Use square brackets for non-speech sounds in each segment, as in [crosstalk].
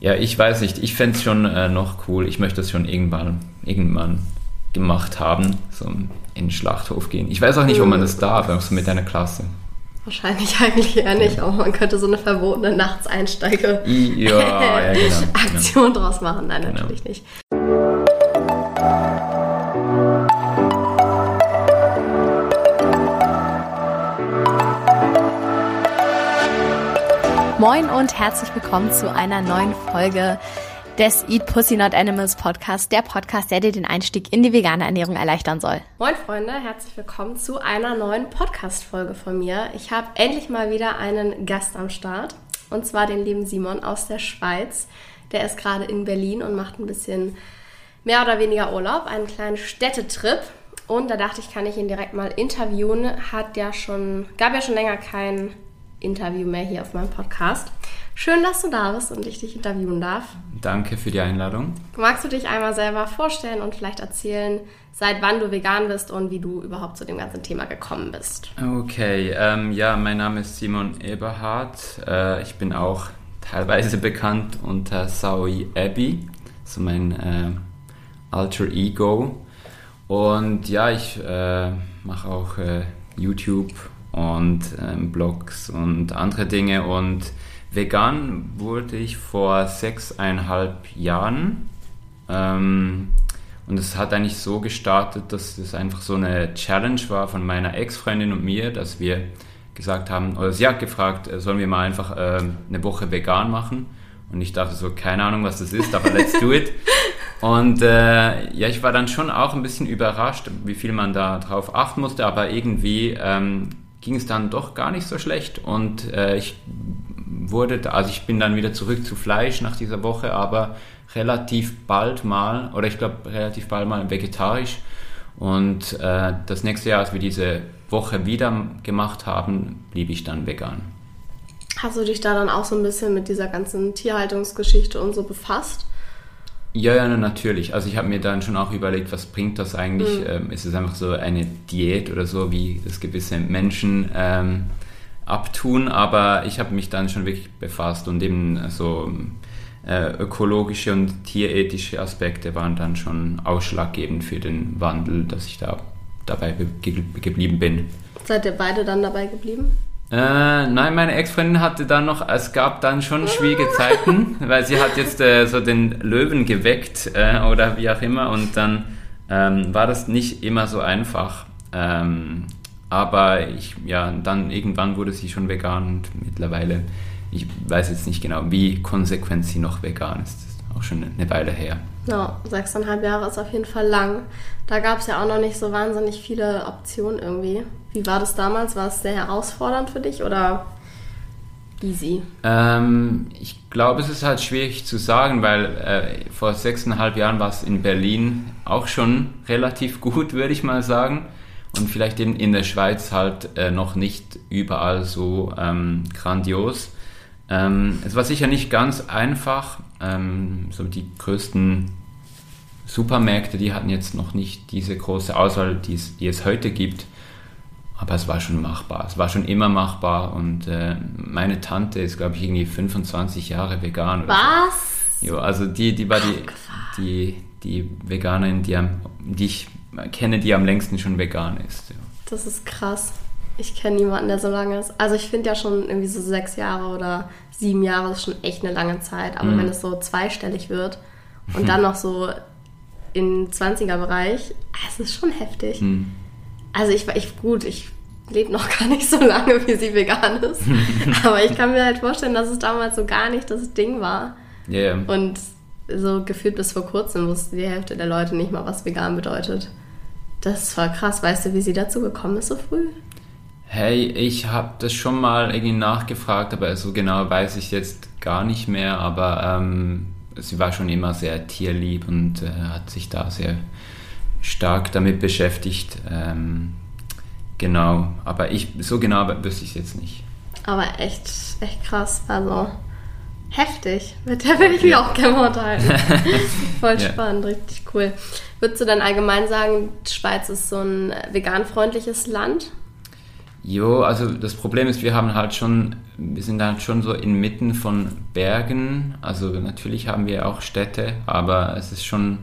Ja, ich weiß nicht. Ich fände es schon äh, noch cool. Ich möchte es schon irgendwann, irgendwann gemacht haben, so in den Schlachthof gehen. Ich weiß auch nicht, ob man das darf, so mit einer Klasse. Wahrscheinlich [laughs] eigentlich eher nicht, aber man könnte so eine verbotene Nachtseinsteige Ja, ja, genau. [laughs] Aktion draus machen. Nein, Genau. natürlich nicht. Moin und herzlich willkommen zu einer neuen Folge des Eat Pussy Not Animals Podcast, der Podcast, der dir den Einstieg in die vegane Ernährung erleichtern soll. Moin Freunde, herzlich willkommen zu einer neuen Podcast-Folge von mir. Ich habe endlich mal wieder einen Gast am Start und zwar den lieben Simon aus der Schweiz. Der ist gerade in Berlin und macht ein bisschen mehr oder weniger Urlaub, einen kleinen Städtetrip. Und da dachte ich, kann ich ihn direkt mal interviewen. Hat ja schon, gab ja schon länger kein Interview mehr hier auf meinem Podcast. Schön, dass du da bist und ich dich interviewen darf. Danke für die Einladung. Magst du dich einmal selber vorstellen und vielleicht erzählen, seit wann du vegan bist und wie du überhaupt zu dem ganzen Thema gekommen bist? Okay, ähm, ja, mein Name ist Simon Eberhardt. Äh, ich bin auch teilweise [laughs] bekannt unter Saui Abbey, so mein äh, Alter Ego. Und ja, ich äh, mache auch äh, YouTube und ähm, Blogs und andere Dinge. Und vegan wurde ich vor sechseinhalb Jahren. Ähm, und es hat eigentlich so gestartet, dass es einfach so eine Challenge war von meiner Ex-Freundin und mir, dass wir gesagt haben, oder sie hat gefragt, äh, sollen wir mal einfach äh, eine Woche vegan machen? Und ich dachte so, keine Ahnung, was das ist, aber let's do it. [laughs] Und äh, ja, ich war dann schon auch ein bisschen überrascht, wie viel man da drauf achten musste, aber irgendwie ähm, ging es dann doch gar nicht so schlecht. Und äh, ich wurde, da, also ich bin dann wieder zurück zu Fleisch nach dieser Woche, aber relativ bald mal, oder ich glaube relativ bald mal vegetarisch. Und äh, das nächste Jahr, als wir diese Woche wieder gemacht haben, blieb ich dann vegan. Hast du dich da dann auch so ein bisschen mit dieser ganzen Tierhaltungsgeschichte und so befasst? Ja, ja, na, natürlich. Also ich habe mir dann schon auch überlegt, was bringt das eigentlich? Ähm, ist es einfach so eine Diät oder so, wie das gewisse Menschen ähm, abtun? Aber ich habe mich dann schon wirklich befasst und eben so äh, ökologische und tierethische Aspekte waren dann schon ausschlaggebend für den Wandel, dass ich da dabei ge geblieben bin. Seid ihr beide dann dabei geblieben? Äh, nein, meine Ex-Freundin hatte dann noch, es gab dann schon schwierige Zeiten, [laughs] weil sie hat jetzt äh, so den Löwen geweckt äh, oder wie auch immer und dann ähm, war das nicht immer so einfach. Ähm, aber ich, ja, dann irgendwann wurde sie schon vegan und mittlerweile, ich weiß jetzt nicht genau, wie konsequent sie noch vegan ist. Das ist auch schon eine Weile her. Ja, sechseinhalb Jahre ist auf jeden Fall lang. Da gab es ja auch noch nicht so wahnsinnig viele Optionen irgendwie. Wie war das damals? War es sehr herausfordernd für dich oder easy? Ähm, ich glaube, es ist halt schwierig zu sagen, weil äh, vor sechseinhalb Jahren war es in Berlin auch schon [laughs] relativ gut, würde ich mal sagen. Und vielleicht eben in der Schweiz halt äh, noch nicht überall so ähm, grandios. Ähm, es war sicher nicht ganz einfach. Ähm, so die größten Supermärkte, die hatten jetzt noch nicht diese große Auswahl, die es heute gibt. Aber es war schon machbar. Es war schon immer machbar. Und äh, meine Tante ist, glaube ich, irgendwie 25 Jahre vegan. Oder Was? So. Jo, also die, die war die, die, die Veganerin, die, am, die ich kenne, die am längsten schon vegan ist. Ja. Das ist krass. Ich kenne niemanden, der so lange ist. Also ich finde ja schon irgendwie so sechs Jahre oder sieben Jahre ist schon echt eine lange Zeit. Aber Mhm. wenn es so zweistellig wird und [laughs] dann noch so im 20er-Bereich, es ist schon heftig. Hm. Also ich war ich gut, ich lebe noch [laughs] gar nicht so lange, wie sie vegan ist. [laughs] Aber ich kann mir halt vorstellen, dass es damals so gar nicht das Ding war. Ja, ja. Und so gefühlt bis vor kurzem wusste die Hälfte der Leute nicht mal, was vegan bedeutet. Das voll krass. Weißt du, wie sie dazu gekommen ist so früh? Hey, ich habe das schon mal irgendwie nachgefragt, aber so genau weiß ich jetzt gar nicht mehr. Aber ähm, sie war schon immer sehr tierlieb und äh, hat sich da sehr stark damit beschäftigt. Ähm, genau, aber ich so genau wüsste ich es jetzt nicht. Aber echt, echt krass. Also heftig. Mit der will ich mich auch gerne unterhalten. [laughs] Voll Ja. spannend, richtig cool. Würdest du dann allgemein sagen, die Schweiz ist so ein vegan-freundliches Land? Jo, also das Problem ist, wir haben halt schon, wir sind halt schon so inmitten von Bergen. Also natürlich haben wir auch Städte, aber es ist schon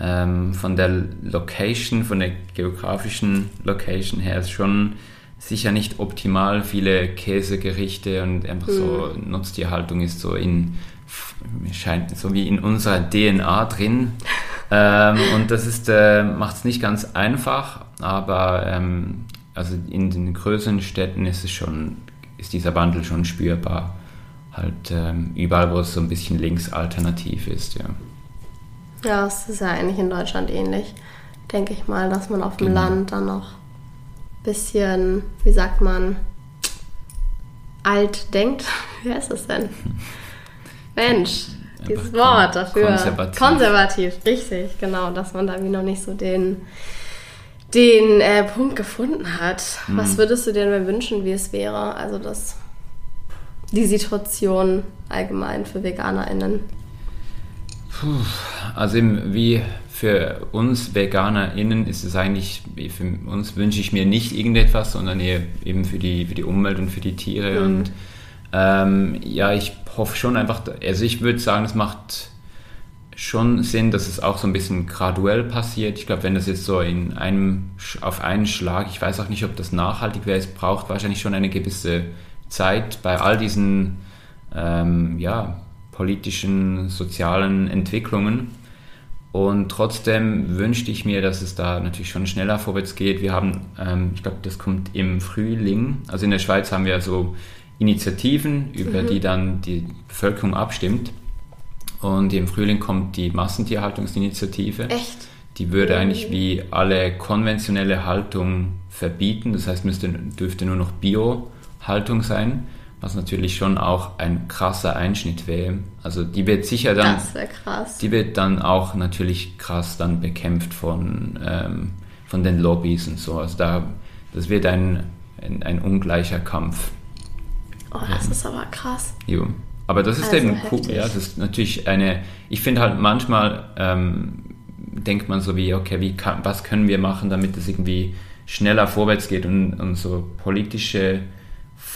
ähm, von der Location, von der geografischen Location her ist schon sicher nicht optimal. Viele Käsegerichte und einfach so mhm. Nutztierhaltung ist so in scheint so wie in unserer DNA drin. [laughs] ähm, und das ist äh, macht es nicht ganz einfach, aber ähm, also in den größeren Städten ist es schon ist dieser Wandel schon spürbar. Halt ähm, überall, wo es so ein bisschen links alternativ ist, ja. Ja, es ist ja eigentlich in Deutschland ähnlich, denke ich mal, dass man auf dem genau. Land dann noch ein bisschen, wie sagt man, alt denkt. [laughs] Wie heißt das denn? Mensch, dieses Wort dafür. Konservativ. Konservativ, richtig, genau, dass man da wie noch nicht so den, den äh, Punkt gefunden hat. Mhm. Was würdest du dir denn wünschen, wie es wäre? Also das, die Situation allgemein für VeganerInnen. Puh, also eben wie für uns VeganerInnen ist es eigentlich, für uns wünsche ich mir nicht irgendetwas, sondern eher eben für die, für die Umwelt und für die Tiere. Mhm. Und ähm, ja, ich hoffe schon einfach, also ich würde sagen, es macht schon Sinn, dass es auch so ein bisschen graduell passiert. Ich glaube, wenn das jetzt so in einem, auf einen Schlag, ich weiß auch nicht, ob das nachhaltig wäre, es braucht wahrscheinlich schon eine gewisse Zeit bei all diesen, ähm, ja, politischen, sozialen Entwicklungen. Und trotzdem wünschte ich mir, dass es da natürlich schon schneller vorwärts geht. Wir haben, ähm, ich glaube, das kommt im Frühling. Also in der Schweiz haben wir so Initiativen, über mhm. die dann die Bevölkerung abstimmt. Und im Frühling kommt die Massentierhaltungsinitiative. Echt? Die würde mhm. eigentlich wie alle konventionelle Haltung verbieten. Das heißt, müsste, dürfte nur noch Bio-Haltung sein was natürlich schon auch ein krasser Einschnitt wäre. Also die wird sicher dann, das krass. die wird dann auch natürlich krass dann bekämpft von, ähm, von den Lobbys und so. Also da, das wird ein, ein, ein ungleicher Kampf. Oh, das ja. ist aber krass. Jo. Aber das ist also eben cool. Ja, das ist natürlich eine, ich finde halt manchmal ähm, denkt man so wie, okay, wie kann, was können wir machen, damit es irgendwie schneller vorwärts geht und, und so politische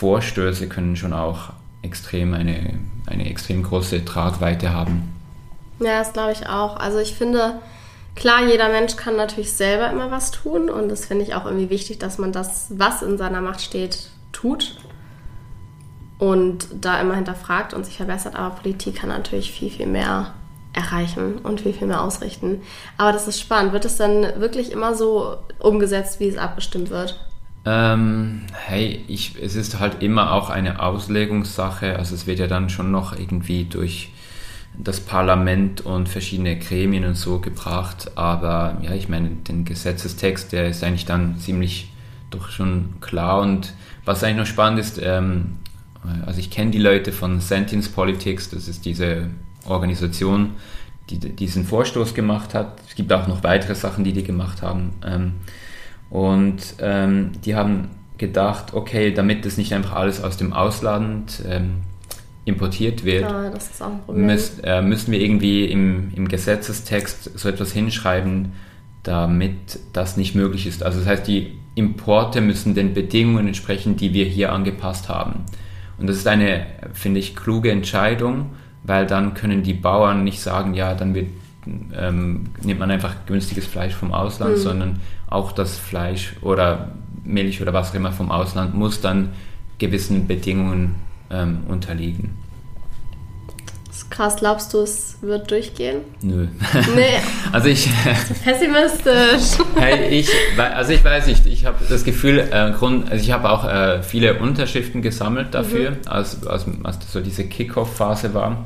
Vorstöße können schon auch extrem eine, eine extrem große Tragweite haben. Ja, das glaube ich auch. Also ich finde, klar, jeder Mensch kann natürlich selber immer was tun und das finde ich auch irgendwie wichtig, dass man das, was in seiner Macht steht, tut und da immer hinterfragt und sich verbessert. Aber Politik kann natürlich viel, viel mehr erreichen und viel, viel mehr ausrichten. Aber das ist spannend. Wird es dann wirklich immer so umgesetzt, wie es abgestimmt wird? Ähm, hey, ich, es ist halt immer auch eine Auslegungssache. Also es wird ja dann schon noch irgendwie durch das Parlament und verschiedene Gremien und so gebracht. Aber ja, ich meine, den Gesetzestext, der ist eigentlich dann ziemlich doch schon klar. Und was eigentlich noch spannend ist, ähm, also ich kenne die Leute von Sentience Politics, das ist diese Organisation, die diesen Vorstoß gemacht hat. Es gibt auch noch weitere Sachen, die die gemacht haben. Ähm, und ähm, die haben gedacht, okay, damit das nicht einfach alles aus dem Ausland ähm, importiert wird, ja, müß, äh, müssen wir irgendwie im, im Gesetzestext so etwas hinschreiben, damit das nicht möglich ist. Also das heißt, die Importe müssen den Bedingungen entsprechen, die wir hier angepasst haben. Und das ist eine, finde ich, kluge Entscheidung, weil dann können die Bauern nicht sagen, ja, dann wird, ähm, nimmt man einfach günstiges Fleisch vom Ausland, mhm. sondern auch das Fleisch oder Milch oder was auch immer vom Ausland muss dann gewissen Bedingungen ähm, unterliegen. Das ist krass. Glaubst du, es wird durchgehen? Nö. Nee. [laughs] also ich. [laughs] pessimistisch. hey, ich, also ich weiß nicht. Ich habe das Gefühl, äh, Grund, also ich habe auch äh, viele Unterschriften gesammelt dafür, mhm. als, als, als so diese Kickoff-Phase war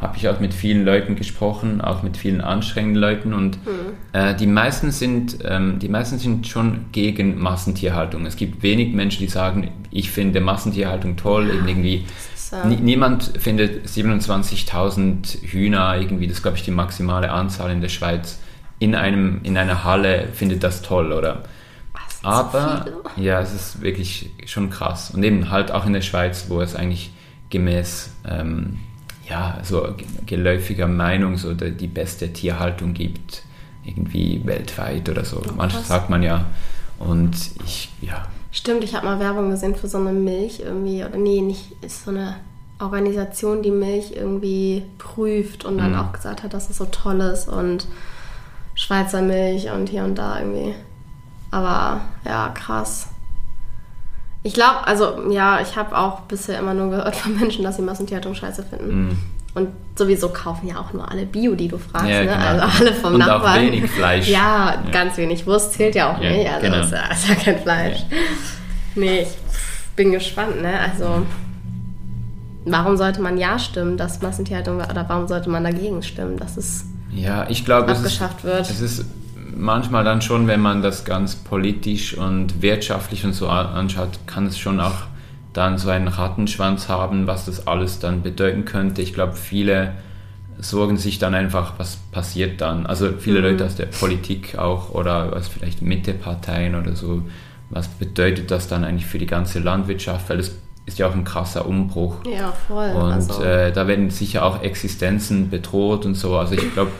habe ich auch mit vielen Leuten gesprochen, auch mit vielen anstrengenden Leuten und mhm. äh, die meisten sind ähm, die meisten sind schon gegen Massentierhaltung. Es gibt wenig Menschen, die sagen, ich finde Massentierhaltung toll, irgendwie so. niemand findet 27.000 Hühner irgendwie, das ist glaube ich die maximale Anzahl in der Schweiz in einem in einer Halle findet das toll oder aber ja, es ist wirklich schon krass und eben halt auch in der Schweiz, wo es eigentlich gemäß ähm, ja, so geläufiger Meinung so die, die beste Tierhaltung gibt, irgendwie weltweit oder so. Oh, Manchmal sagt man ja. Und ich, ja. Stimmt, ich habe mal Werbung gesehen für so eine Milch irgendwie, oder nee, nicht, ist so eine Organisation, die Milch irgendwie prüft und dann mhm. auch gesagt hat, dass es so toll ist und Schweizer Milch und hier und da irgendwie. Aber ja, krass. Ich glaube, also ja, ich habe auch bisher immer nur gehört von Menschen, dass sie Massentierhaltung scheiße finden. Mm. Und sowieso kaufen ja auch nur alle Bio, die du fragst, ja, ne? Genau. Also alle vom und Nachbarn. Auch wenig Fleisch. Ja, ja, ganz wenig. Wurst zählt ja auch ja, nicht. Also genau. ist, ja, ist ja kein Fleisch. Nee, ich bin gespannt, ne? Also warum sollte man ja stimmen, dass Massentierhaltung oder warum sollte man dagegen stimmen, dass es ja, ich glaube, abgeschafft es ist, wird? Es ist manchmal dann schon, wenn man das ganz politisch und wirtschaftlich und so anschaut, kann es schon auch dann so einen Rattenschwanz haben, was das alles dann bedeuten könnte. Ich glaube, viele sorgen sich dann einfach, was passiert dann. Also viele mhm. Leute aus der Politik auch oder was vielleicht Mitteparteien oder so, was bedeutet das dann eigentlich für die ganze Landwirtschaft, weil es ist ja auch ein krasser Umbruch. Ja, voll. Und also. äh, da werden sicher auch Existenzen bedroht und so. Also ich glaube,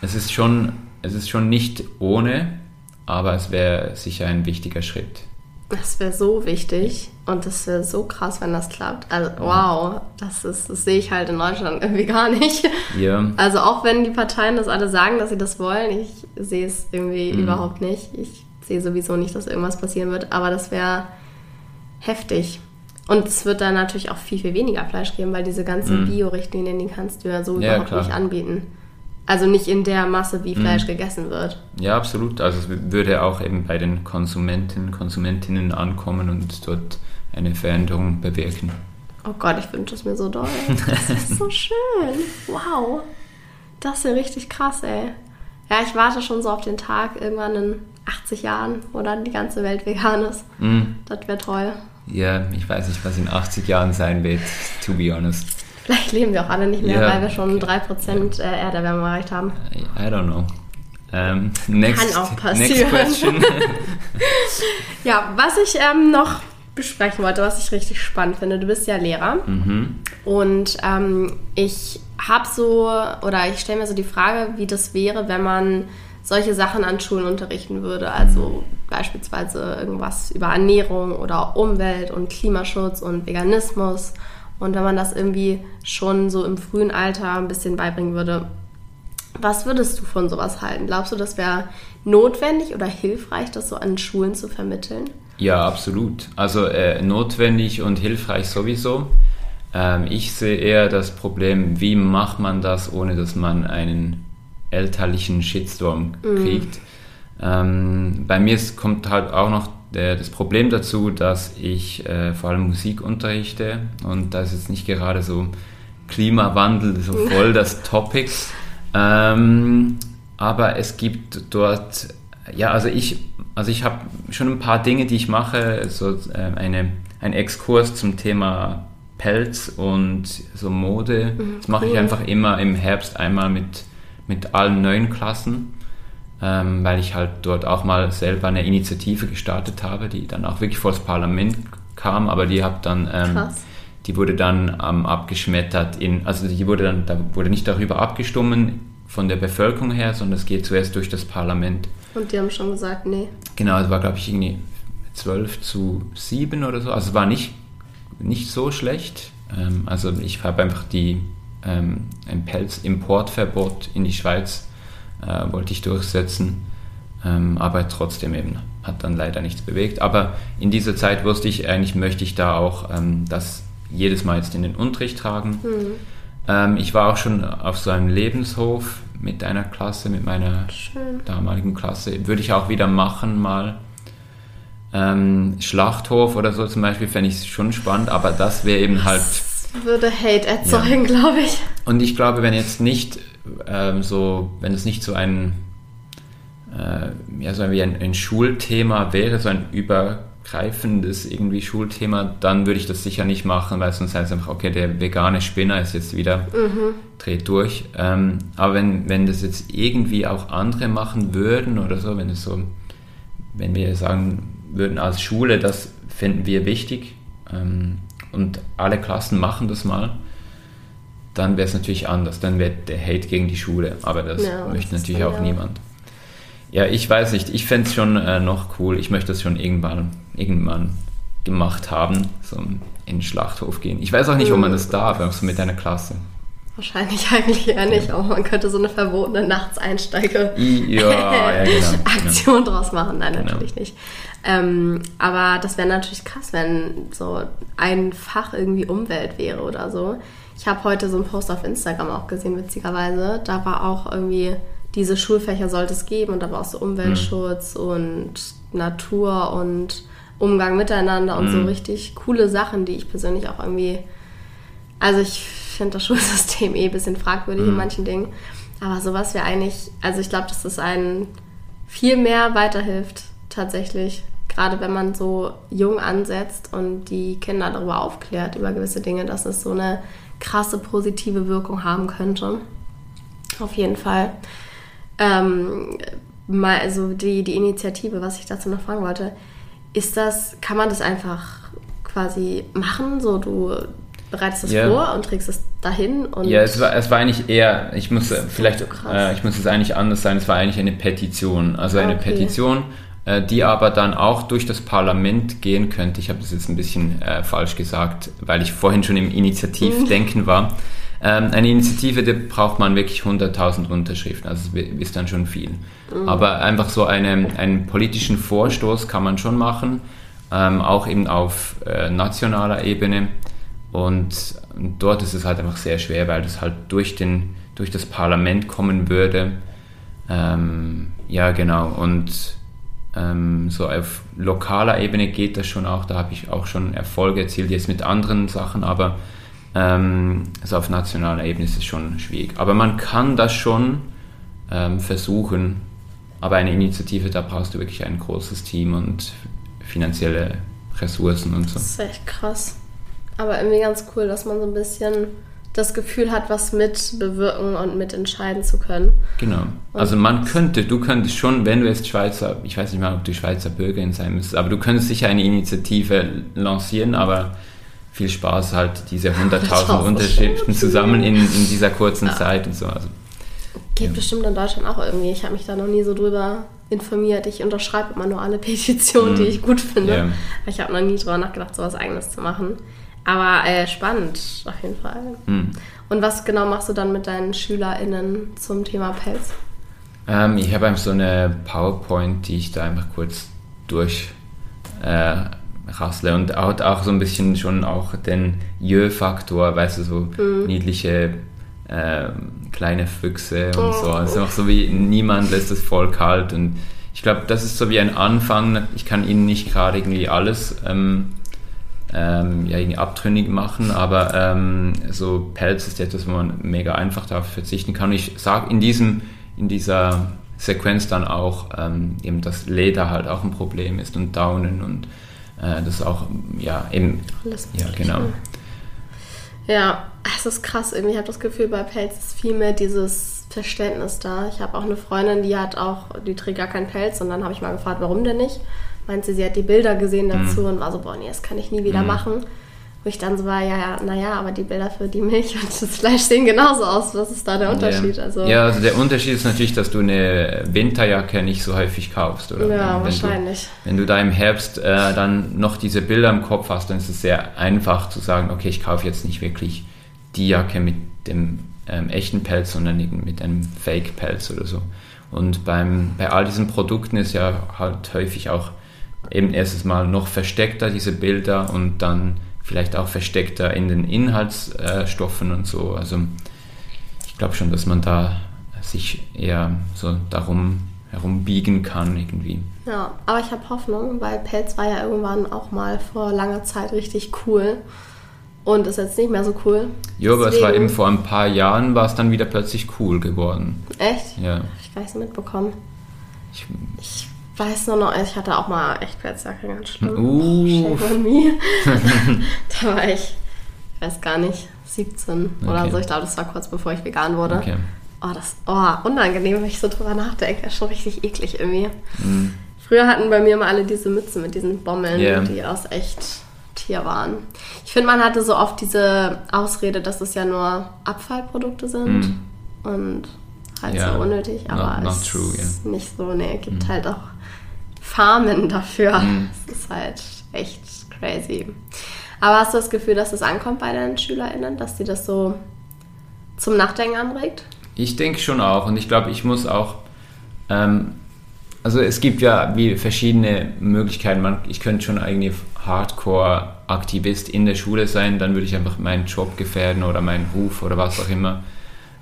es ist schon es ist schon nicht ohne, aber es wäre sicher ein wichtiger Schritt. Das wäre so wichtig und das wäre so krass, wenn das klappt. Also wow, das, ist, das sehe ich halt in Deutschland irgendwie gar nicht. Ja. Also auch wenn die Parteien das alle sagen, dass sie das wollen, ich sehe es irgendwie mhm. überhaupt nicht. Ich sehe sowieso nicht, dass irgendwas passieren wird, aber das wäre heftig. Und es wird dann natürlich auch viel, viel weniger Fleisch geben, weil diese ganzen mhm. Bio-Richtlinien, die kannst du ja so ja, überhaupt klar. nicht anbieten. Also nicht in der Masse, wie Fleisch mhm. gegessen wird. Ja, absolut. Also es würde auch eben bei den Konsumenten, Konsumentinnen ankommen und dort eine Veränderung bewirken. Oh Gott, ich wünsche es mir so doll. [laughs] Das ist so schön. Wow. Das ist ja richtig krass, ey. Ja, ich warte schon so auf den Tag irgendwann in 80 Jahren, wo dann die ganze Welt vegan ist. Mm. Das wäre toll. Ja, ich weiß nicht, was in 80 Jahren sein wird, to be honest. Vielleicht leben wir auch alle nicht mehr, ja, weil wir schon okay. 3% ja. Äh, Erderwärmung erreicht haben. I, don't know. Um, ähm, next, Kann auch passieren. Next question. [laughs] ja, was ich ähm, noch besprechen wollte, was ich richtig spannend finde. Du bist ja Lehrer mhm. und ähm, ich habe so, oder ich stelle mir so die Frage, wie das wäre, wenn man solche Sachen an Schulen unterrichten würde. Also beispielsweise irgendwas über Ernährung oder Umwelt und Klimaschutz und Veganismus und wenn man das irgendwie schon so im frühen Alter ein bisschen beibringen würde, was würdest du von sowas halten? Glaubst du, das wäre notwendig oder hilfreich, das so an Schulen zu vermitteln? Ja, absolut. Also äh, notwendig und hilfreich sowieso. Ähm, ich sehe eher das Problem, wie macht man das, ohne dass man einen elterlichen Shitstorm mhm. kriegt. Mm. Ähm, bei mir kommt halt auch noch der, das Problem dazu, dass ich äh, vor allem Musik unterrichte und da ist jetzt nicht gerade so Klimawandel so [laughs] voll das Topic. Ähm, aber es gibt dort, ja, also ich, also ich habe schon ein paar Dinge, die ich mache, so äh, eine, ein Exkurs zum Thema Pelz und so Mode. Mhm, das mache ich einfach immer im Herbst einmal mit, mit allen neuen Klassen ähm, weil ich halt dort auch mal selber eine Initiative gestartet habe, die dann auch wirklich vor das Parlament kam, aber die habe dann ähm, die wurde dann ähm, abgeschmettert in, also die wurde dann, da wurde nicht darüber abgestimmt von der Bevölkerung her, sondern es geht zuerst durch das Parlament. Und die haben schon gesagt, nee. Genau, es war glaube ich irgendwie 12 zu 7 oder so, also es war nicht, nicht so schlecht. Ähm, also ich habe einfach die, ähm, ein Pelzimportverbot in die Schweiz äh, wollte ich durchsetzen, ähm, aber trotzdem eben hat dann leider nichts bewegt. Aber in dieser Zeit wusste ich, eigentlich möchte ich da auch ähm, das jedes Mal jetzt in den Unterricht tragen. Mhm. Ähm, ich war auch schon auf so einem Lebenshof mit einer Klasse, mit meiner Schön. damaligen Klasse. Würde ich auch wieder machen mal. Ähm, Schlachthof oder so zum Beispiel fände ich schon spannend, aber das wäre eben halt. Das würde Hate erzeugen, ja. glaube ich. Und ich glaube, wenn jetzt nicht ähm, so, wenn es nicht so ein, äh, ja, so wie ein, ein, Schulthema wäre, so ein übergreifendes irgendwie Schulthema, dann würde ich das sicher nicht machen, weil sonst heißt es einfach, okay, der vegane Spinner ist jetzt wieder, mhm. dreht durch. Ähm, aber wenn, wenn das jetzt irgendwie auch andere machen würden oder so, wenn es so, wenn wir sagen würden als Schule, das finden wir wichtig ähm, und alle Klassen machen das mal, dann wäre es natürlich anders. Dann wäre der Hate gegen die Schule. Aber das ja, möchte natürlich auch ja. niemand. Ja, ich weiß nicht. Ich fände es schon äh, noch cool. Ich möchte das schon irgendwann, irgendwann gemacht haben, so in den Schlachthof gehen. Ich weiß auch nicht, ob man das darf, so mit einer Klasse. Wahrscheinlich [laughs] eigentlich eher nicht, aber man könnte so eine verbotene Nachtseinsteige ja, ja, [laughs] genau, Aktion genau. draus machen. Nein, genau. natürlich nicht. Ähm, aber das wäre natürlich krass, wenn so ein Fach irgendwie Umwelt wäre oder so. Ich habe heute so einen Post auf Instagram auch gesehen, witzigerweise. Da war auch irgendwie, diese Schulfächer sollte es geben und da war auch so Umweltschutz mhm. und Natur und Umgang miteinander und mhm. so richtig coole Sachen, die ich persönlich auch irgendwie. Also ich finde das Schulsystem eh ein bisschen fragwürdig mhm. in manchen Dingen. Aber sowas wäre eigentlich, also ich glaube, dass das einen viel mehr weiterhilft, tatsächlich. Gerade wenn man so jung ansetzt und die Kinder darüber aufklärt, über gewisse Dinge, dass es so eine krasse positive Wirkung haben könnte. Auf jeden Fall. Ähm, mal, also die, die Initiative, was ich dazu noch fragen wollte, ist das, kann man das einfach quasi machen? So, du bereitest es ja. vor und trägst es dahin und. Ja, es war, es war eigentlich eher, ich muss vielleicht, so äh, ich muss es eigentlich anders sein, es war eigentlich eine Petition. Also eine okay. Petition, die aber dann auch durch das Parlament gehen könnte. Ich habe das jetzt ein bisschen äh, falsch gesagt, weil ich vorhin schon im Initiativdenken mhm. war. Ähm, eine Initiative, da braucht man wirklich 100.000 Unterschriften, also ist dann schon viel. Mhm. Aber einfach so eine, einen politischen Vorstoß kann man schon machen, ähm, auch eben auf äh, nationaler Ebene. Und dort ist es halt einfach sehr schwer, weil das halt durch, den, durch das Parlament kommen würde. Ähm, ja, genau. Und ähm, so auf lokaler Ebene geht das schon auch. Da habe ich auch schon Erfolge erzielt, jetzt mit anderen Sachen, aber ähm, also auf nationaler Ebene ist es schon schwierig. Aber man kann das schon ähm, versuchen. Aber eine Initiative, da brauchst du wirklich ein großes Team und finanzielle Ressourcen und so. Das ist echt krass. Aber irgendwie ganz cool, dass man so ein bisschen das Gefühl hat, was mit bewirken und mitentscheiden zu können. Genau. Also man könnte, du könntest schon, wenn du jetzt Schweizer, ich weiß nicht mal, ob du Schweizer Bürgerin sein müsstest, aber du könntest sicher eine Initiative lancieren, aber viel Spaß halt diese [laughs] 100.000 Unterschriften zu sammeln in, in dieser kurzen ja. Zeit und so. Also, Geht ja. bestimmt in Deutschland auch irgendwie. Ich habe mich da noch nie so drüber informiert. Ich unterschreibe immer nur alle Petitionen, mhm. die ich gut finde. Ja. Ich habe noch nie drüber nachgedacht, so was Eigenes zu machen. Aber äh, spannend, auf jeden Fall. Mhm. Und was genau machst du dann mit deinen SchülerInnen zum Thema Pelz? Ähm, ich habe einfach so eine PowerPoint, die ich da einfach kurz durch. Äh, rassle und hat auch so ein bisschen schon auch den Jö-Faktor, weißt du, so mhm. niedliche äh, kleine Füchse und oh. so. Also auch so wie niemand lässt das voll kalt und ich glaube, das ist so wie ein Anfang. Ich kann ihnen nicht gerade irgendwie alles ähm, ähm, ja, irgendwie abtrünnig machen, aber ähm, so Pelz ist etwas, wo man mega einfach darauf verzichten kann. Und ich sage in diesem, in dieser Sequenz dann auch ähm, eben, dass Leder halt auch ein Problem ist und Daunen und äh, das auch, ja, eben. Alles ja, genau. Ja, es ist krass. Irgendwie habe ich das Gefühl, bei Pelz ist viel mehr dieses Verständnis da. Ich habe auch eine Freundin, die hat auch, die trägt gar keinen Pelz und dann habe ich mal gefragt, warum denn nicht? Meinte sie, sie hat die Bilder gesehen dazu mhm. und war so, boah, nee, das kann ich nie wieder mhm. machen. Wo ich dann so war, ja, ja, naja, aber die Bilder für die Milch [laughs] und das Fleisch sehen genauso aus. Was ist da der Unterschied? Ja. Also, ja, also der Unterschied ist natürlich, dass du eine Winterjacke nicht so häufig kaufst. Oder? Ja, wenn wahrscheinlich. Du, wenn du da im Herbst äh, dann noch diese Bilder im Kopf hast, dann ist es sehr einfach zu sagen, okay, ich kaufe jetzt nicht wirklich die Jacke mit dem ähm, echten Pelz, sondern mit einem Fake-Pelz oder so. Und beim, bei all diesen Produkten ist ja halt häufig auch eben erstes Mal noch versteckter diese Bilder und dann vielleicht auch versteckter in den Inhaltsstoffen und so. Also ich glaube schon, dass man da sich eher so darum herumbiegen kann irgendwie. Ja, aber ich habe Hoffnung, weil Pelz war ja irgendwann auch mal vor langer Zeit richtig cool und ist jetzt nicht mehr so cool. Ja, aber es war eben vor ein paar Jahren war es dann wieder plötzlich cool geworden. Echt? Ja. Hab ich gar nicht so mitbekommen. Ich, ich weiß nur noch, ich hatte auch mal echt Pelzjacke ganz schlimm. Uh. da war ich, ich weiß gar nicht, 17 okay. oder so. Ich glaube, das war kurz bevor ich vegan wurde. Okay. Oh, das, oh, unangenehm, wenn ich so drüber nachdenke. Das ist schon richtig eklig irgendwie. Mm. Früher hatten bei mir mal alle diese Mützen mit diesen Bommeln, yeah. die aus echt Tier waren. Ich finde, man hatte so oft diese Ausrede, dass es ja nur Abfallprodukte sind. Mm. Und halt ja, so unnötig, aber not, not es true, ist nicht so, ne, gibt mhm. halt auch Farmen dafür. Mhm. Es ist halt echt crazy. Aber hast du das Gefühl, dass es ankommt bei deinen SchülerInnen, dass die das so zum Nachdenken anregt? Ich denke schon auch und ich glaube, ich muss auch, ähm, also es gibt ja wie verschiedene Möglichkeiten. Man, ich könnte schon eigentlich Hardcore-Aktivist in der Schule sein, dann würde ich einfach meinen Job gefährden oder meinen Ruf oder was auch immer.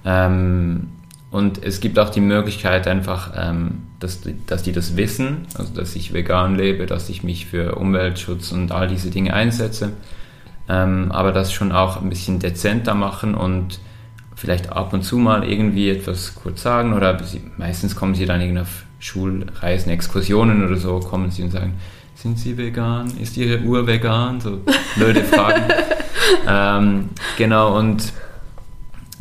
Ähm, und es gibt auch die Möglichkeit einfach, ähm, dass, die, dass die das wissen, also dass ich vegan lebe, dass ich mich für Umweltschutz und all diese Dinge einsetze, ähm, aber das schon auch ein bisschen dezenter machen und vielleicht ab und zu mal irgendwie etwas kurz sagen oder sie, meistens kommen sie dann irgendwie auf Schulreisen, Exkursionen oder so, kommen sie und sagen, sind Sie vegan? Ist Ihre Uhr vegan? So blöde [laughs] Fragen. ähm, genau, und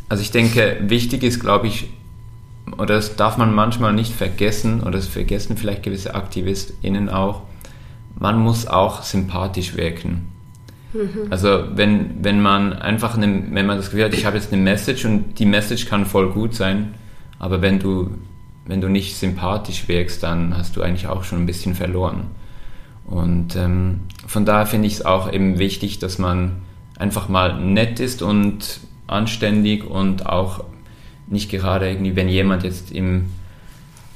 also ich denke, wichtig ist, glaube ich, oder das darf man manchmal nicht vergessen, oder das vergessen vielleicht gewisse AktivistInnen auch, man muss auch sympathisch wirken. Mhm. Also wenn, wenn man einfach, eine, wenn man das Gefühl hat, ich habe jetzt eine Message und die Message kann voll gut sein, aber wenn du, wenn du nicht sympathisch wirkst, dann hast du eigentlich auch schon ein bisschen verloren. Und ähm, von daher finde ich es auch eben wichtig, dass man einfach mal nett ist und anständig und auch nicht gerade irgendwie, wenn jemand jetzt im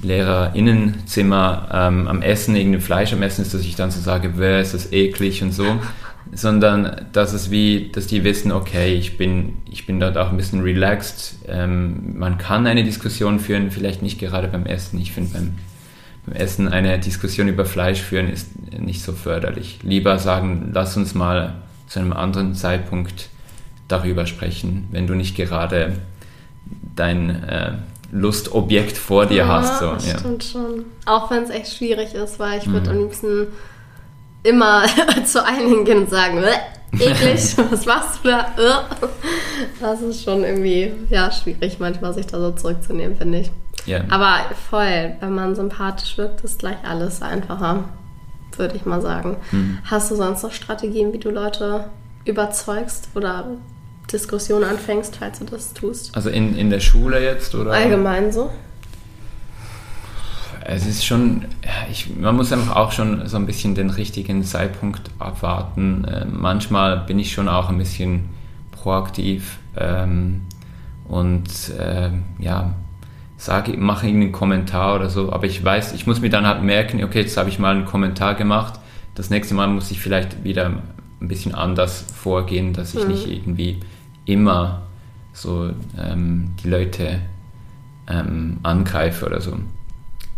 Lehrerinnenzimmer ähm, am Essen, irgendwie Fleisch am Essen ist, dass ich dann so sage, wer ist das eklig? und so, [laughs] sondern dass es wie, dass die wissen, okay, ich bin, ich bin dort auch ein bisschen relaxed, ähm, man kann eine Diskussion führen, vielleicht nicht gerade beim Essen, ich finde beim, beim Essen eine Diskussion über Fleisch führen ist nicht so förderlich. Lieber sagen, lass uns mal zu einem anderen Zeitpunkt darüber sprechen, wenn du nicht gerade dein äh, Lustobjekt vor dir ja, hast. So. Das ja. stimmt schon. Auch wenn es echt schwierig ist, weil ich mhm. würde am liebsten immer [laughs] zu einigen gehen und sagen, eklig, [laughs] was machst du da? Das ist schon irgendwie ja, schwierig, manchmal sich da so zurückzunehmen, finde ich. Ja. Aber voll, wenn man sympathisch wirkt, ist gleich alles einfacher, würde ich mal sagen. Mhm. Hast du sonst noch Strategien, wie du Leute überzeugst oder Diskussion anfängst, falls du das tust. Also in, in der Schule jetzt oder? Allgemein so. Es ist schon, ich, man muss einfach auch schon so ein bisschen den richtigen Zeitpunkt abwarten. Äh, manchmal bin ich schon auch ein bisschen proaktiv ähm, und äh, ja, sage, mache irgendeinen Kommentar oder so, aber ich weiß, ich muss mir dann halt merken, okay, jetzt habe ich mal einen Kommentar gemacht, das nächste Mal muss ich vielleicht wieder ein bisschen anders vorgehen, dass ich mhm. nicht irgendwie immer so ähm, die Leute ähm, angreife oder so.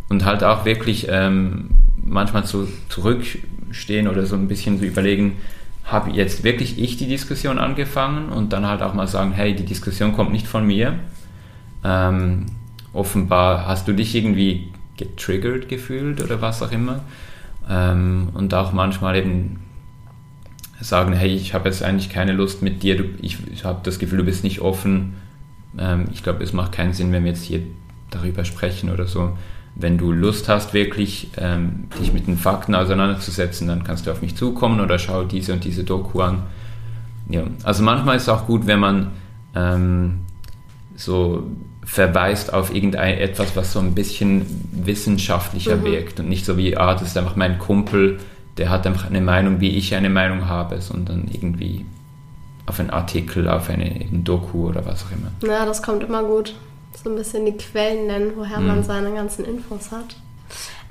Und halt auch wirklich ähm, manchmal so zurückstehen oder so ein bisschen so überlegen, habe jetzt wirklich ich die Diskussion angefangen und dann halt auch mal sagen, hey, die Diskussion kommt nicht von mir. Ähm, offenbar hast du dich irgendwie getriggert gefühlt oder was auch immer. Ähm, und auch manchmal eben sagen, hey, ich habe jetzt eigentlich keine Lust mit dir, du, ich, ich habe das Gefühl, du bist nicht offen. Ähm, ich glaube, es macht keinen Sinn, wenn wir jetzt hier darüber sprechen oder so. Wenn du Lust hast, wirklich ähm, dich mit den Fakten auseinanderzusetzen, dann kannst du auf mich zukommen oder schau diese und diese Doku an. Ja, also manchmal ist es auch gut, wenn man ähm, so verweist auf irgendetwas, was so ein bisschen wissenschaftlicher mhm. wirkt und nicht so wie, ah, das ist einfach mein Kumpel, der hat einfach eine Meinung, wie ich eine Meinung habe, sondern irgendwie auf einen Artikel, auf eine, eine Doku oder was auch immer. Ja, das kommt immer gut. So ein bisschen die Quellen nennen, woher mhm. man seine ganzen Infos hat.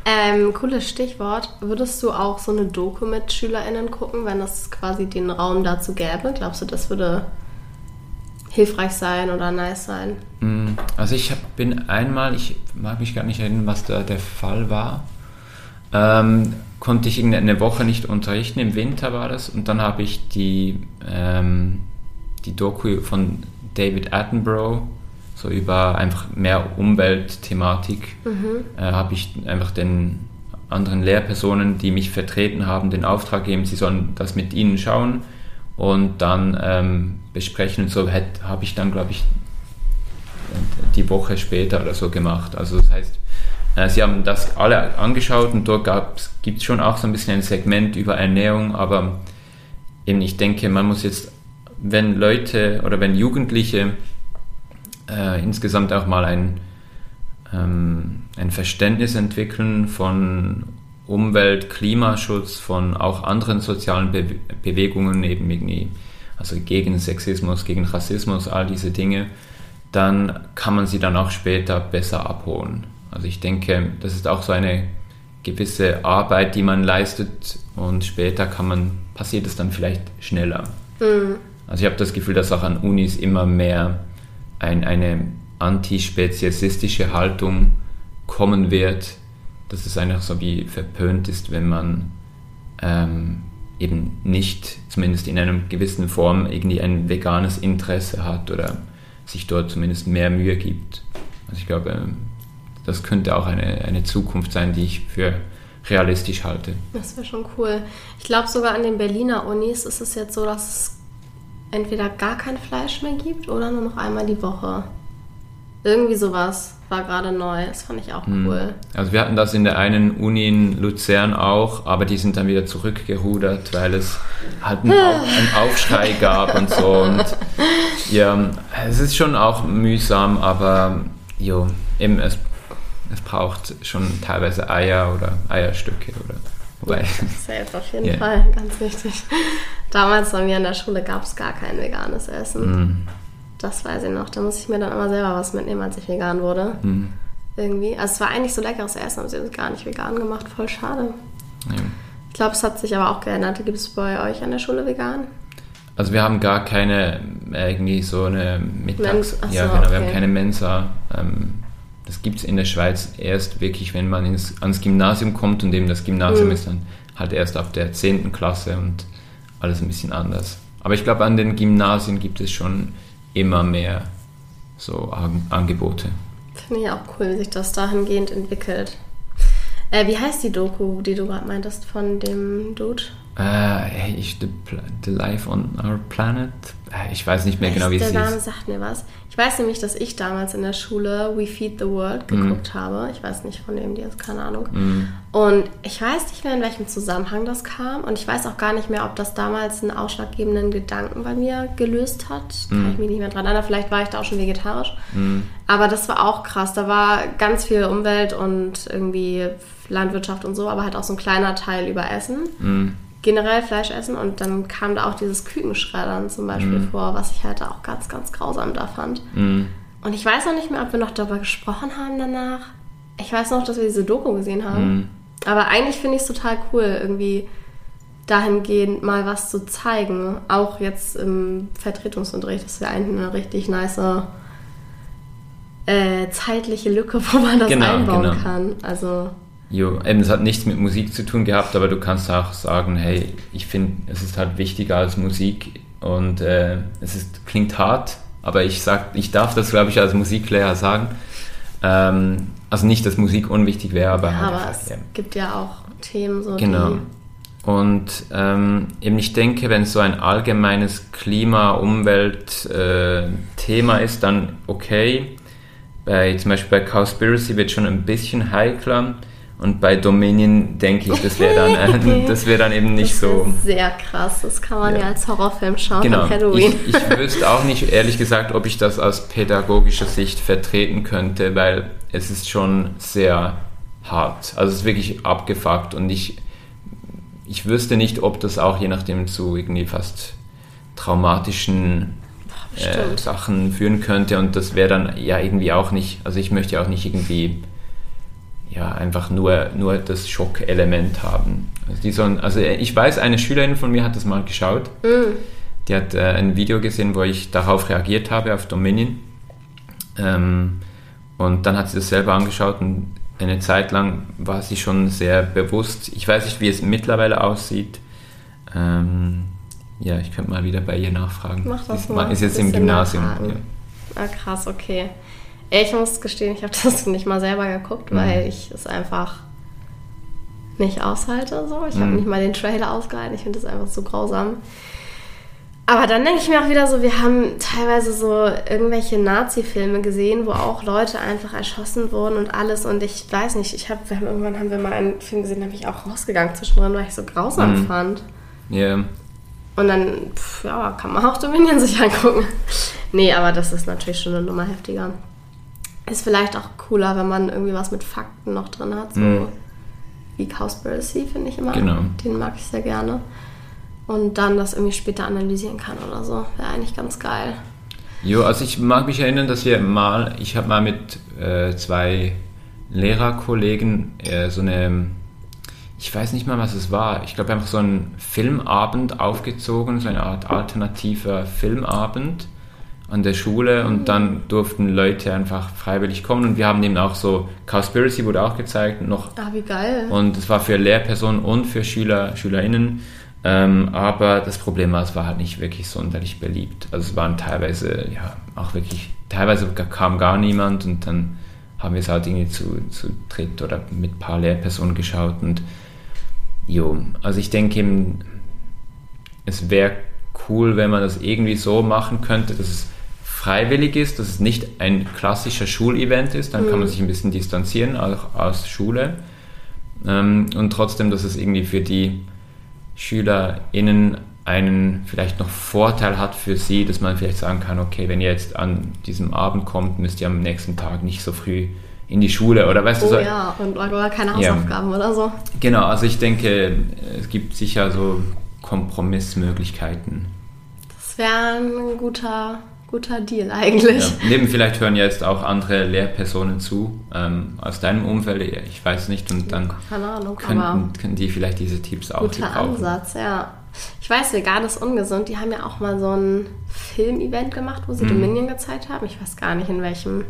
Ähm, cooles Stichwort. Würdest du auch so eine Doku mit SchülerInnen gucken, wenn das quasi den Raum dazu gäbe? Glaubst du, das würde hilfreich sein oder nice sein? Mhm. Also ich hab, bin einmal, ich mag mich gar nicht erinnern, was da der Fall war. Ähm, konnte ich eine Woche nicht unterrichten, im Winter war das, und dann habe ich die, ähm, die Doku von David Attenborough, so über einfach mehr Umweltthematik, mhm. äh, habe ich einfach den anderen Lehrpersonen, die mich vertreten haben, den Auftrag gegeben, sie sollen das mit ihnen schauen und dann ähm, besprechen und so habe ich dann, glaube ich, die Woche später oder so gemacht. Also das heißt, sie haben das alle angeschaut und dort gibt es schon auch so ein bisschen ein Segment über Ernährung, aber eben ich denke, man muss jetzt, wenn Leute oder wenn Jugendliche äh, insgesamt auch mal ein, ähm, ein Verständnis entwickeln von Umwelt, Klimaschutz, von auch anderen sozialen Be Bewegungen, eben irgendwie, also gegen Sexismus, gegen Rassismus, all diese Dinge, dann kann man sie dann auch später besser abholen. Also ich denke, das ist auch so eine gewisse Arbeit, die man leistet und später kann man, passiert es dann vielleicht schneller. Mhm. Also ich habe das Gefühl, dass auch an Unis immer mehr ein, eine antispeziesistische Haltung kommen wird, dass es einfach so wie verpönt ist, wenn man ähm, eben nicht, zumindest in einer gewissen Form, irgendwie ein veganes Interesse hat oder sich dort zumindest mehr Mühe gibt. Also ich glaube, ähm, das könnte auch eine, eine Zukunft sein, die ich für realistisch halte. Das wäre schon cool. Ich glaube sogar an den Berliner Unis ist es jetzt so, dass es entweder gar kein Fleisch mehr gibt oder nur noch einmal die Woche. Irgendwie sowas war gerade neu. Das fand ich auch hm. cool. Also wir hatten das in der einen Uni in Luzern auch, aber die sind dann wieder zurückgerudert, weil es halt einen, [laughs] einen Aufschrei gab und so. Und ja, es ist schon auch mühsam, aber jo, eben es, es braucht schon teilweise Eier oder Eierstücke oder Wobei. [laughs] Safe, auf jeden yeah. Fall, ganz wichtig. Damals bei mir in der Schule gab es gar kein veganes Essen. Mm. Das weiß ich noch. Da muss ich mir dann immer selber was mitnehmen, als ich vegan wurde. Mm. Irgendwie. Also es war eigentlich so leckeres Essen, aber sie haben es gar nicht vegan gemacht. Voll schade. Ja. Ich glaube, es hat sich aber auch geändert. Gibt es bei euch an der Schule vegan? Also wir haben gar keine irgendwie so eine Mittags... Men ja, genau. Okay. Wir haben keine Mensa. Ähm, das gibt es in der Schweiz erst wirklich, wenn man ins, ans Gymnasium kommt und eben das Gymnasium mhm. ist dann halt erst ab der 10. Klasse und alles ein bisschen anders. Aber ich glaube, an den Gymnasien gibt es schon immer mehr so Angebote. Finde ich auch cool, wie sich das dahingehend entwickelt. Äh, wie heißt die Doku, die du gerade meintest von dem Dude? Äh, ich, the, the Life on Our Planet. Äh, ich weiß nicht mehr genau, wie es hieß. Der Name sagt mir was. Ich weiß nämlich, dass ich damals in der Schule We Feed the World mhm. geguckt mm. habe. Ich weiß nicht von dem, die ist keine Ahnung. Mm. Und ich weiß nicht mehr, in welchem Zusammenhang das kam. Und ich weiß auch gar nicht mehr, ob das damals einen ausschlaggebenden Gedanken bei mir gelöst hat. Mm. Kann ich mich nicht mehr dran erinnern. Vielleicht war ich da auch schon vegetarisch. Aber das war auch krass. Da war ganz viel Umwelt und irgendwie Landwirtschaft und so, aber halt auch so ein kleiner Teil über Essen generell Fleisch essen und dann kam da auch dieses Kükenschreddern zum Beispiel mm. vor, was ich halt auch ganz, ganz grausam da fand. Mm. Und ich weiß noch nicht mehr, ob wir noch darüber gesprochen haben danach. Ich weiß noch, dass wir diese Doku gesehen haben. Mm. Aber eigentlich finde ich es total cool, irgendwie dahingehend mal was zu zeigen. Auch jetzt im Vertretungsunterricht ist ja eigentlich eine richtig nice äh, zeitliche Lücke, [laughs] wo man das genau, einbauen genau. kann. Also Jo, eben, es hat nichts mit Musik zu tun gehabt, aber du kannst auch sagen, hey, ich finde, es ist halt wichtiger als Musik und äh, es ist, klingt hart, aber ich sag, ich darf das, glaube ich, als Musiklehrer sagen. Ähm, also nicht, dass Musik unwichtig wäre, aber ja, halt aber es ja. gibt ja auch Themen so. Genau. Und ähm, eben ich denke, wenn so ein allgemeines Klima-Umwelt-Thema äh, ist, dann okay. Bei, zum Beispiel bei Cowspiracy wird schon ein bisschen heikler und bei Dominion denke ich, das wäre dann, äh, [laughs] [laughs] das wär dann eben nicht das so. Sehr krass, das kann man ja, ja als Horrorfilm schauen genau. Halloween. Ich, ich wüsste auch nicht, ehrlich gesagt, ob ich das aus pädagogischer Sicht vertreten könnte, weil es ist schon sehr hart. Also es ist wirklich abgefuckt und ich, ich wüsste nicht, ob das auch je nachdem zu irgendwie fast traumatischen äh, Sachen führen könnte und das wäre dann ja irgendwie auch nicht, also ich möchte ja auch nicht irgendwie ja, einfach nur, nur das Schockelement haben. Also, die sollen, also ich weiß, eine Schülerin von mir hat das mal geschaut. Mm. Die hat äh, ein Video gesehen, wo ich darauf reagiert habe, auf Dominion. Ähm, und dann hat sie das selber angeschaut und eine Zeit lang war sie schon sehr bewusst. Ich weiß nicht, wie es mittlerweile aussieht. Ähm, ja, ich könnte mal wieder bei ihr nachfragen. Mach das mal. ist jetzt im Gymnasium. Ja. Ah, krass, okay. Ich muss gestehen, ich habe [laughs] das nicht mal selber geguckt, mhm. weil ich es einfach nicht aushalte. So. Ich mhm. habe nicht mal den Trailer ausgehalten. Ich finde das einfach so grausam. Aber dann denke ich mir auch wieder so, wir haben teilweise so irgendwelche Nazi-Filme gesehen, wo auch Leute einfach erschossen wurden und alles. Und ich weiß nicht, ich habe, irgendwann haben wir mal einen Film gesehen, da bin ich auch rausgegangen zwischendrin, weil ich so grausam mhm. fand. Ja. Yeah. Und dann, pff, ja, kann man auch Dominion sich angucken. [laughs] nee, aber das ist natürlich schon eine Nummer heftiger. Ist vielleicht auch cooler, wenn man irgendwie was mit Fakten noch drin hat, so mm. wie Cowspiracy finde ich immer. Genau. Den mag ich sehr gerne. Und dann das irgendwie später analysieren kann oder so. Wäre eigentlich ganz geil. Jo, also ich mag mich erinnern, dass wir mal, ich habe mal mit äh, zwei Lehrerkollegen äh, so eine, ich weiß nicht mal, was es war. Ich glaube einfach so einen Filmabend aufgezogen, so eine Art alternativer Filmabend an der Schule und dann durften Leute einfach freiwillig kommen. Und wir haben eben auch so Cowspiracy wurde auch gezeigt noch. Ah wie geil. Und es war für Lehrpersonen und für Schüler Schülerinnen. Ähm, aber das Problem war es war halt nicht wirklich sonderlich beliebt. Also es waren teilweise ja auch wirklich teilweise kam gar niemand und dann haben wir es halt irgendwie zu, zu dritt oder mit ein paar Lehrpersonen geschaut und jo. Also ich denke eben es wäre cool wenn man das irgendwie so machen könnte dass es freiwillig ist, dass es nicht ein klassischer Schulevent ist, dann mhm. kann man mhm. sich ein bisschen distanzieren, auch aus Schule. Ähm, und trotzdem, dass es irgendwie für die SchülerInnen einen vielleicht noch Vorteil hat für sie, dass man vielleicht sagen kann, okay, wenn ihr jetzt an diesem Abend kommt, müsst ihr am nächsten Tag nicht so früh in die Schule oder weißt oh, du so. ja, und oder keine Hausaufgaben ja. oder so. Genau, also ich denke, es gibt sicher so Kompromissmöglichkeiten. Das wäre ein guter guter Deal eigentlich. Ja. Neben vielleicht hören jetzt auch andere Lehrpersonen zu ähm, aus deinem Umfeld, ich weiß nicht, und dann Keine Ahnung, könnten, können die vielleicht diese Tipps auch Guter Ansatz, ja. Ich weiß, vegan ist ungesund. Die haben ja auch mal so ein Filmevent gemacht, wo sie mhm. Dominion gezeigt haben. Ich weiß gar nicht, in welchem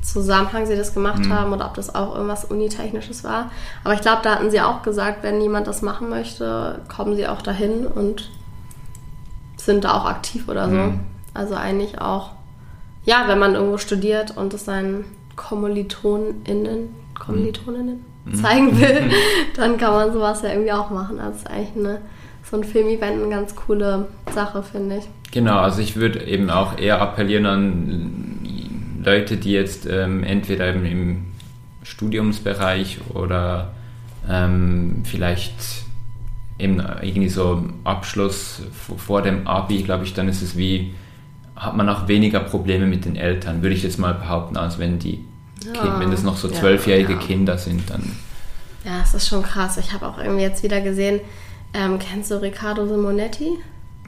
Zusammenhang sie das gemacht mhm. haben oder ob das auch irgendwas Unitechnisches war. Aber ich glaube, da hatten sie auch gesagt, wenn jemand das machen möchte, kommen sie auch dahin und sind da auch aktiv oder so. Mhm. Also eigentlich auch, ja, wenn man irgendwo studiert und es seinen KommilitonInnen, KommilitonInnen mhm. zeigen will, [laughs] dann kann man sowas ja irgendwie auch machen. Also ist eigentlich eine, so ein Filmevent eine ganz coole Sache, finde ich. Genau, also ich würde eben auch eher appellieren an Leute, die jetzt ähm, entweder eben im Studiumsbereich oder ähm, vielleicht eben irgendwie so Abschluss vor dem Abi, glaube ich, dann ist es wie hat man auch weniger Probleme mit den Eltern, würde ich jetzt mal behaupten, als wenn die ja, wenn das noch so zwölfjährige ja, ja. Kinder sind, dann. Ja, es ist schon krass. Ich habe auch irgendwie jetzt wieder gesehen, ähm, kennst du Riccardo Simonetti?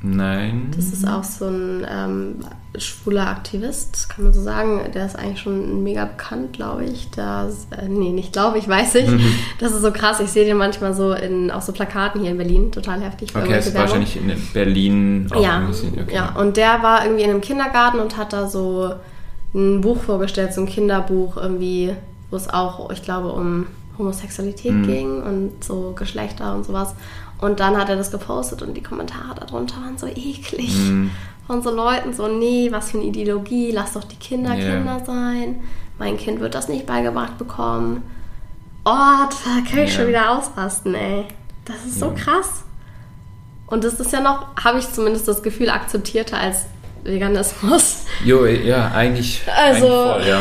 Nein. Das ist auch so ein ähm, schwuler Aktivist, kann man so sagen. Der ist eigentlich schon mega bekannt, glaube ich. Das, äh, nee, nicht glaube ich, weiß ich. Mhm. Das ist so krass. Ich sehe den manchmal so in auch so Plakaten hier in Berlin, total heftig. Okay, das ist wahrscheinlich in Berlin auch ja, okay. ja, und der war irgendwie in einem Kindergarten und hat da so ein Buch vorgestellt, so ein Kinderbuch irgendwie, wo es auch, ich glaube, um Homosexualität mhm. ging und so Geschlechter und sowas. Und dann hat er das gepostet und die Kommentare darunter waren so eklig. Mhm. Von so Leuten so, nee, was für eine Ideologie, lass doch die Kinder yeah. Kinder sein. Mein Kind wird das nicht beigebracht bekommen. Oh, da kann ich yeah. schon wieder ausrasten, ey. Das ist so krass. Und das ist ja noch, habe ich zumindest das Gefühl, akzeptierter als Veganismus. Jo, ja, eigentlich. Also, eigentlich voll, ja.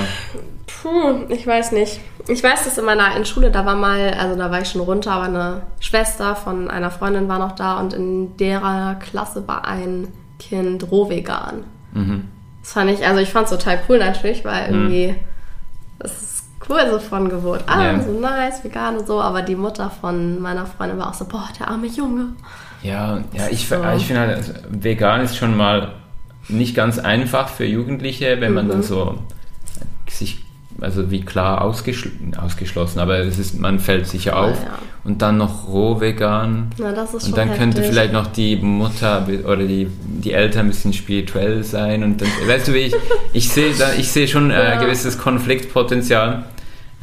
Puh, ich weiß nicht. Ich weiß, dass in meiner in Schule, da war mal, also da war ich schon runter, aber eine Schwester von einer Freundin war noch da und in derer Klasse war ein Kind rohvegan. Mhm. Das fand ich, also ich fand es total cool natürlich, weil mhm. irgendwie, mhm. das ist cool so von Geburt Ah, ja. so nice, vegan und so, aber die Mutter von meiner Freundin war auch so, boah, der arme Junge. Ja, ja ich, so. ich finde halt, also, vegan ist schon mal nicht ganz einfach für Jugendliche, wenn man dann mhm. so sich also wie klar ausgeschl ausgeschlossen, aber es ist, man fällt sicher auf. Ja. Und dann noch roh vegan. Na, das ist und dann heftig. könnte vielleicht noch die Mutter oder die, die Eltern ein bisschen spirituell sein. Und dann, weißt du, wie ich, ich sehe ich sehe schon äh, ja. gewisses Konfliktpotenzial.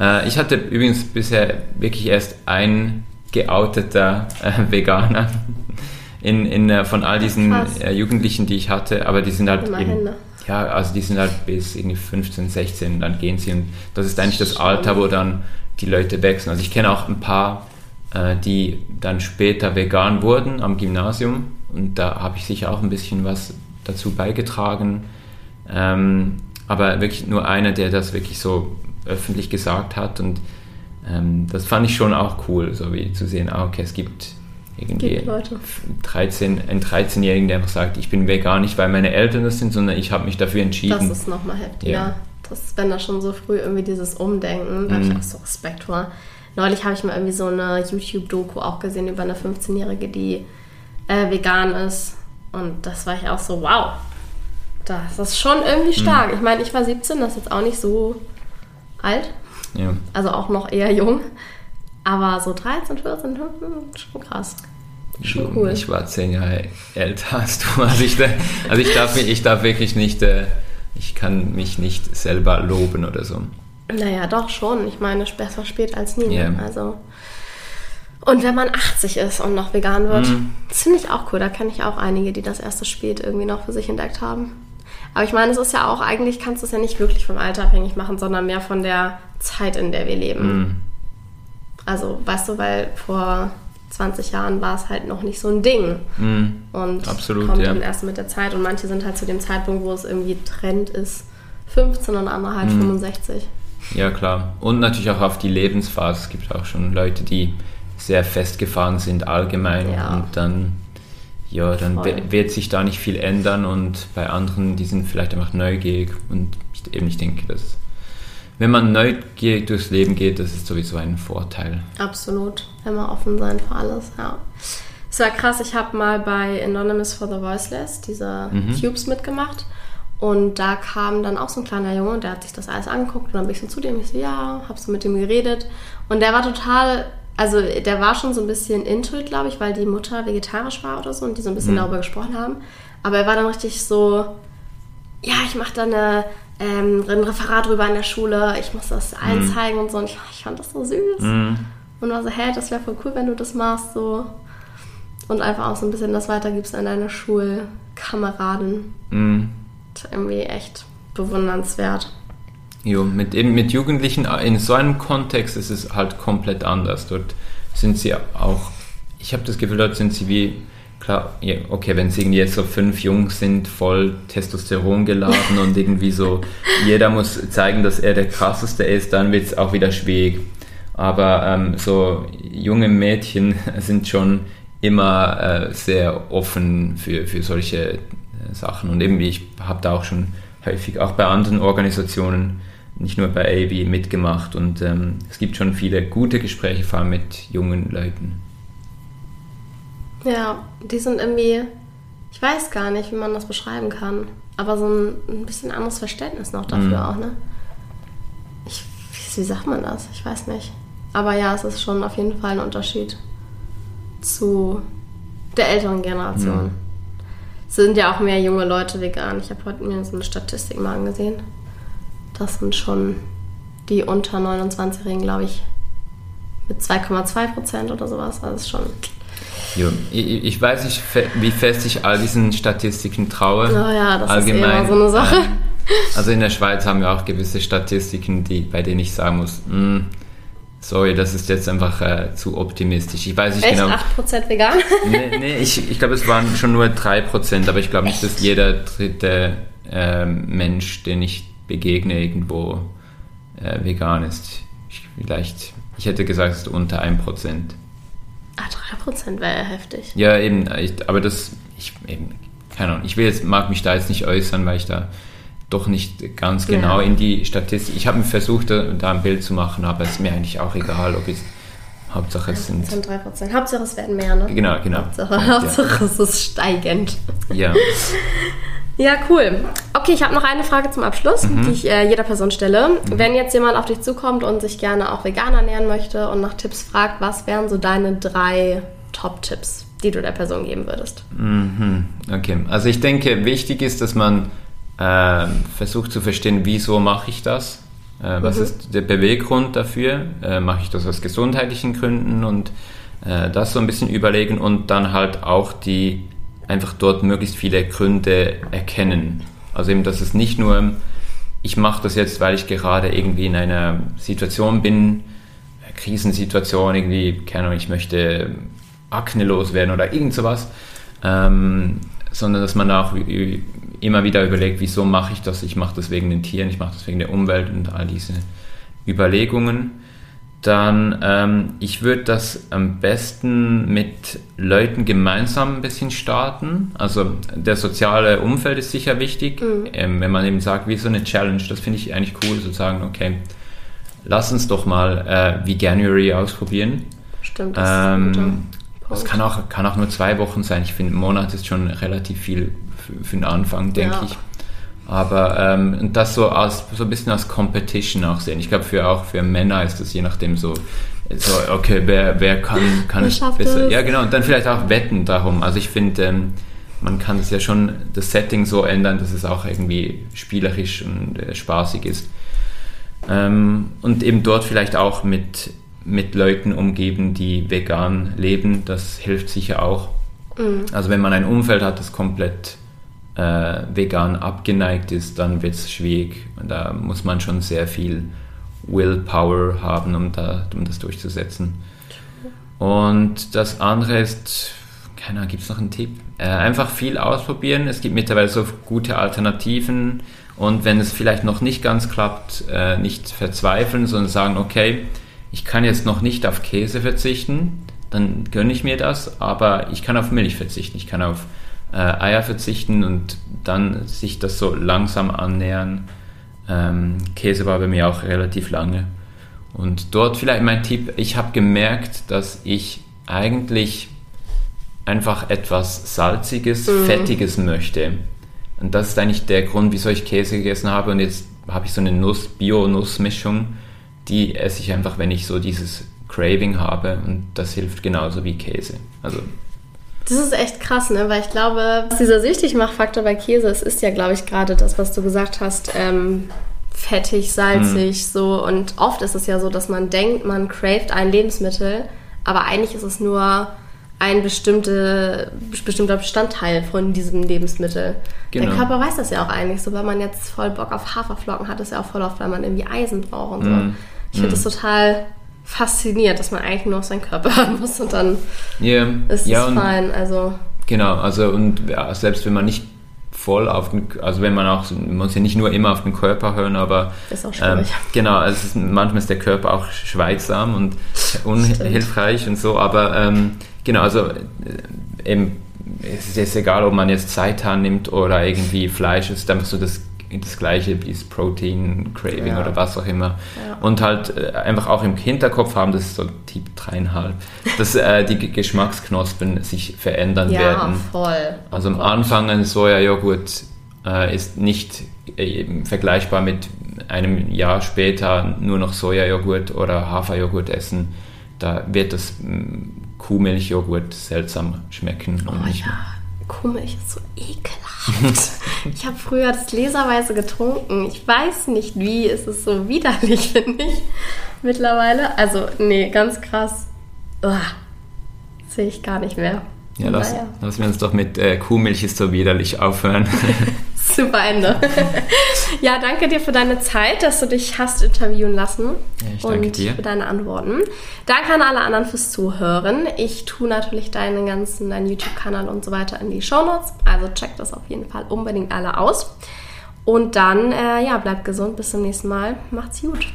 Äh, ich hatte übrigens bisher wirklich erst ein geouteter äh, Veganer in, in, äh, von all diesen äh, Jugendlichen, die ich hatte, aber die sind halt Immerhin, eben? Ja, also die sind halt bis irgendwie 15, 16, dann gehen sie und das ist eigentlich das Alter, wo dann die Leute wechseln. Also ich kenne auch ein paar, äh, die dann später vegan wurden am Gymnasium und da habe ich sicher auch ein bisschen was dazu beigetragen. Ähm, aber wirklich nur einer, der das wirklich so öffentlich gesagt hat und ähm, das fand ich schon auch cool, so wie zu sehen, ah, okay, es gibt irgendwie 13, ein 13-Jährigen, der einfach sagt, ich bin vegan nicht, weil meine Eltern das sind, sondern ich habe mich dafür entschieden. Das ist nochmal heftig, ja. Das, wenn da schon so früh irgendwie dieses Umdenken, da habe ich mhm. auch so Respekt vor. Neulich habe ich mal irgendwie so eine YouTube-Doku auch gesehen über eine 15-Jährige, die äh, vegan ist. Und das war ich auch so, wow, das ist schon irgendwie mhm. stark. Mhm. Ich meine, ich war 17, das ist jetzt auch nicht so alt. Ja. Also auch noch eher jung. Aber so 13, 14, 15, schon krass. Schon cool. Ich war zehn Jahre älter als du. [laughs] Also ich, also ich, darf, ich darf wirklich nicht, äh, ich kann mich nicht selber loben oder so. Naja, doch schon. Ich meine, besser spät als nie. Yeah. Also. Und wenn man 80 ist und noch vegan wird, mm. das finde ich auch cool. Da kenne ich auch einige, die das erste spät irgendwie noch für sich entdeckt haben. Aber ich meine, es ist ja auch, eigentlich kannst du es ja nicht wirklich vom Alter abhängig machen, sondern mehr von der Zeit, in der wir leben. Mm. Also, weißt du, weil vor 20 Jahren war es halt noch nicht so ein Ding. Mm. Und Absolut, kommt ja. dann erst mit der Zeit. Und manche sind halt zu dem Zeitpunkt, wo es irgendwie Trend ist, 15 und andere halt mm. 65. Ja, klar. Und natürlich auch auf die Lebensphase. Es gibt auch schon Leute, die sehr festgefahren sind allgemein ja. und dann ja, dann wird sich da nicht viel ändern und bei anderen, die sind vielleicht einfach neugierig und eben ich denke, dass wenn man neugierig durchs Leben geht, das ist sowieso ein Vorteil. Absolut, immer offen sein für alles, ja. Es war krass, ich habe mal bei Anonymous for the Voiceless diese mhm. Cubes mitgemacht und da kam dann auch so ein kleiner Junge und der hat sich das alles angeguckt und dann bin ich so zu dem, ich so, ja, hab so mit dem geredet und der war total also der war schon so ein bisschen intuit, glaube ich, weil die Mutter vegetarisch war oder so und die so ein bisschen mhm. darüber gesprochen haben. Aber er war dann richtig so, ja, ich mache da eine, ähm, ein Referat drüber in der Schule, ich muss das allen mhm. zeigen und so. Und ich, ich fand das so süß. Mhm. Und war so, hä, das wäre voll cool, wenn du das machst, so. Und einfach auch so ein bisschen das weitergibst an deine Schulkameraden. Mhm. Irgendwie echt bewundernswert. Jo, mit, eben mit Jugendlichen in so einem Kontext ist es halt komplett anders. Dort sind sie auch, ich habe das Gefühl, dort sind sie wie, klar, okay, wenn es irgendwie jetzt so fünf Jungs sind, voll Testosteron geladen und irgendwie so, jeder muss zeigen, dass er der krasseste ist, dann wird es auch wieder schwierig. Aber ähm, so junge Mädchen [laughs] sind schon immer äh, sehr offen für, für solche äh, Sachen. Und eben, ich habe da auch schon häufig, auch bei anderen Organisationen, nicht nur bei AB mitgemacht und ähm, es gibt schon viele gute Gespräche, vor allem mit jungen Leuten. Ja, die sind irgendwie, ich weiß gar nicht, wie man das beschreiben kann, aber so ein, ein bisschen anderes Verständnis noch dafür mhm. auch, ne? Ich, wie sagt man das? Ich weiß nicht. Aber ja, es ist schon auf jeden Fall ein Unterschied zu der älteren Generation. Mhm. Es sind ja auch mehr junge Leute vegan. Ich habe heute mir so eine Statistik mal angesehen. Das sind schon die unter 29-Jährigen, glaube ich, mit 2,2 Prozent oder sowas. Also ist schon. Jo, ich, ich, weiß nicht, wie fest ich all diesen Statistiken traue. Oh ja, das Allgemein. ist immer so eine Sache. Also in der Schweiz haben wir auch gewisse Statistiken, die, bei denen ich sagen muss, mh, hm, sorry, das ist jetzt einfach äh, zu optimistisch. Ich weiß nicht Echt? genau. 8% vegan? nee, nee ich, ich glaube, es waren schon nur 3%, aber ich glaube nicht, dass jeder dritte äh, Mensch, den ich begegne, irgendwo äh, vegan ist. Ich, vielleicht, ich hätte gesagt, es ist unter 1%. Ah, 3% wäre ja heftig. Ja, eben, ich, aber das, ich, eben, keine Ahnung, ich will jetzt, mag mich da jetzt nicht äußern, weil ich da doch nicht ganz genau ja. in die Statistik. Ich habe versucht, da, da, ein Bild zu machen, aber es ist mir eigentlich auch egal, ob ich Hauptsache es sind. 3%. Hauptsache es werden mehr, ne? Genau, genau. Hauptsache, ja. Hauptsache es ist steigend. Ja. [laughs] Ja, cool. Okay, ich habe noch eine Frage zum Abschluss, mhm. die ich äh, jeder Person stelle. Mhm. Wenn jetzt jemand auf dich zukommt und sich gerne auch vegan ernähren möchte und nach Tipps fragt, was wären so deine drei Top-Tipps, die du der Person geben würdest? Mhm. Okay, also ich denke, wichtig ist, dass man äh, versucht zu verstehen, wieso mache ich das? Äh, was mhm. ist der Beweggrund dafür? Äh, mache ich das aus gesundheitlichen Gründen und äh, das so ein bisschen überlegen und dann halt auch die einfach dort möglichst viele Gründe erkennen. Also eben, dass es nicht nur, ich mache das jetzt, weil ich gerade irgendwie in einer Situation bin, Krisensituation, irgendwie, keine Ahnung, ich möchte Akne loswerden oder irgend sowas, ähm, sondern dass man auch immer wieder überlegt, wieso mache ich das? Ich mache das wegen den Tieren, ich mache das wegen der Umwelt und all diese Überlegungen. Dann, ähm, ich würde das am besten mit Leuten gemeinsam ein bisschen starten. Also der soziale Umfeld ist sicher wichtig. Mhm. Ähm, wenn man eben sagt, wie so eine Challenge, das finde ich eigentlich cool, zu sagen, okay, lass uns doch mal äh, Veganuary ausprobieren. Stimmt, das ähm, das kann auch, kann auch nur zwei Wochen sein. Ich finde, ein Monat ist schon relativ viel für, für den Anfang, denke ja. ich. Aber ähm, das so als so ein bisschen als Competition auch sehen. Ich glaube, für auch für Männer ist das je nachdem so, so okay, wer, wer kann, kann es besser. Ja, genau. Und dann vielleicht auch wetten darum. Also ich finde, ähm, man kann es ja schon das Setting so ändern, dass es auch irgendwie spielerisch und äh, spaßig ist. Ähm, und eben dort vielleicht auch mit, mit Leuten umgeben, die vegan leben. Das hilft sicher auch. Mhm. Also wenn man ein Umfeld hat, das komplett äh, vegan abgeneigt ist, dann wird es schwierig. Und da muss man schon sehr viel Willpower haben, um, da, um das durchzusetzen. Und das andere ist, keine Ahnung, gibt es noch einen Tipp? Äh, einfach viel ausprobieren. Es gibt mittlerweile so gute Alternativen. Und wenn es vielleicht noch nicht ganz klappt, äh, nicht verzweifeln, sondern sagen, okay, ich kann jetzt noch nicht auf Käse verzichten, dann gönne ich mir das, aber ich kann auf Milch verzichten, ich kann auf äh, Eier verzichten und dann sich das so langsam annähern. Ähm, Käse war bei mir auch relativ lange. Und dort vielleicht mein Tipp, ich habe gemerkt, dass ich eigentlich einfach etwas Salziges, mhm. Fettiges möchte. Und das ist eigentlich der Grund, wieso ich Käse gegessen habe. Und jetzt habe ich so eine Nuss, Bio-Nussmischung, die esse ich einfach, wenn ich so dieses Craving habe. Und das hilft genauso wie Käse. Also das ist echt krass, ne? Weil ich glaube, dieser Süchtigmachfaktor bei Käse, es ist ja, glaube ich, gerade das, was du gesagt hast, ähm, fettig, salzig, mhm. so. Und oft ist es ja so, dass man denkt, man craved ein Lebensmittel, aber eigentlich ist es nur ein bestimmte, bestimmter Bestandteil von diesem Lebensmittel. Genau. Der Körper weiß das ja auch eigentlich so, wenn man jetzt voll Bock auf Haferflocken hat, ist ja auch voll oft, weil man irgendwie Eisen braucht und so. Mhm. Ich finde mhm. das total fasziniert, dass man eigentlich nur auf seinen Körper [laughs] hören muss und dann yeah. ist ja, es fein. Also. Genau, also und ja, selbst wenn man nicht voll auf den, also wenn man auch, man muss ja nicht nur immer auf den Körper hören, aber ist auch schwierig. Ähm, [laughs] genau, also ist, manchmal ist der Körper auch schweigsam und unhilfreich und so, aber ähm, genau, also äh, eben, es ist jetzt egal, ob man jetzt Seitan nimmt oder irgendwie Fleisch, es ist einfach so das das gleiche wie das Protein Craving ja. oder was auch immer. Ja. Und halt äh, einfach auch im Hinterkopf haben, das ist so Typ 3,5, [laughs] dass äh, die Geschmacksknospen sich verändern ja, werden. voll. Oh also am. Anfang ein Sojajoghurt äh, ist nicht äh, vergleichbar mit einem Jahr später nur noch Sojajoghurt oder Haferjoghurt essen. Da wird das Kuhmilchjoghurt seltsam schmecken. Oh, und nicht ja. mehr. Kuhmilch ist so ekelhaft. [laughs] ich habe früher das gläserweise getrunken. Ich weiß nicht wie, es ist so widerlich, [laughs] finde ich, mittlerweile. Also, nee, ganz krass. Sehe ich gar nicht mehr. Ja, lass, lassen wir uns doch mit äh, Kuhmilch ist so widerlich aufhören. [laughs] Super Ende. [laughs] ja, danke dir für deine Zeit, dass du dich hast interviewen lassen. Ja, ich danke und dir. für deine Antworten. Danke an alle anderen fürs Zuhören. Ich tue natürlich deinen ganzen, deinen YouTube-Kanal und so weiter in die Show Notes. Also check das auf jeden Fall unbedingt alle aus. Und dann, äh, ja, bleibt gesund. Bis zum nächsten Mal. Macht's gut.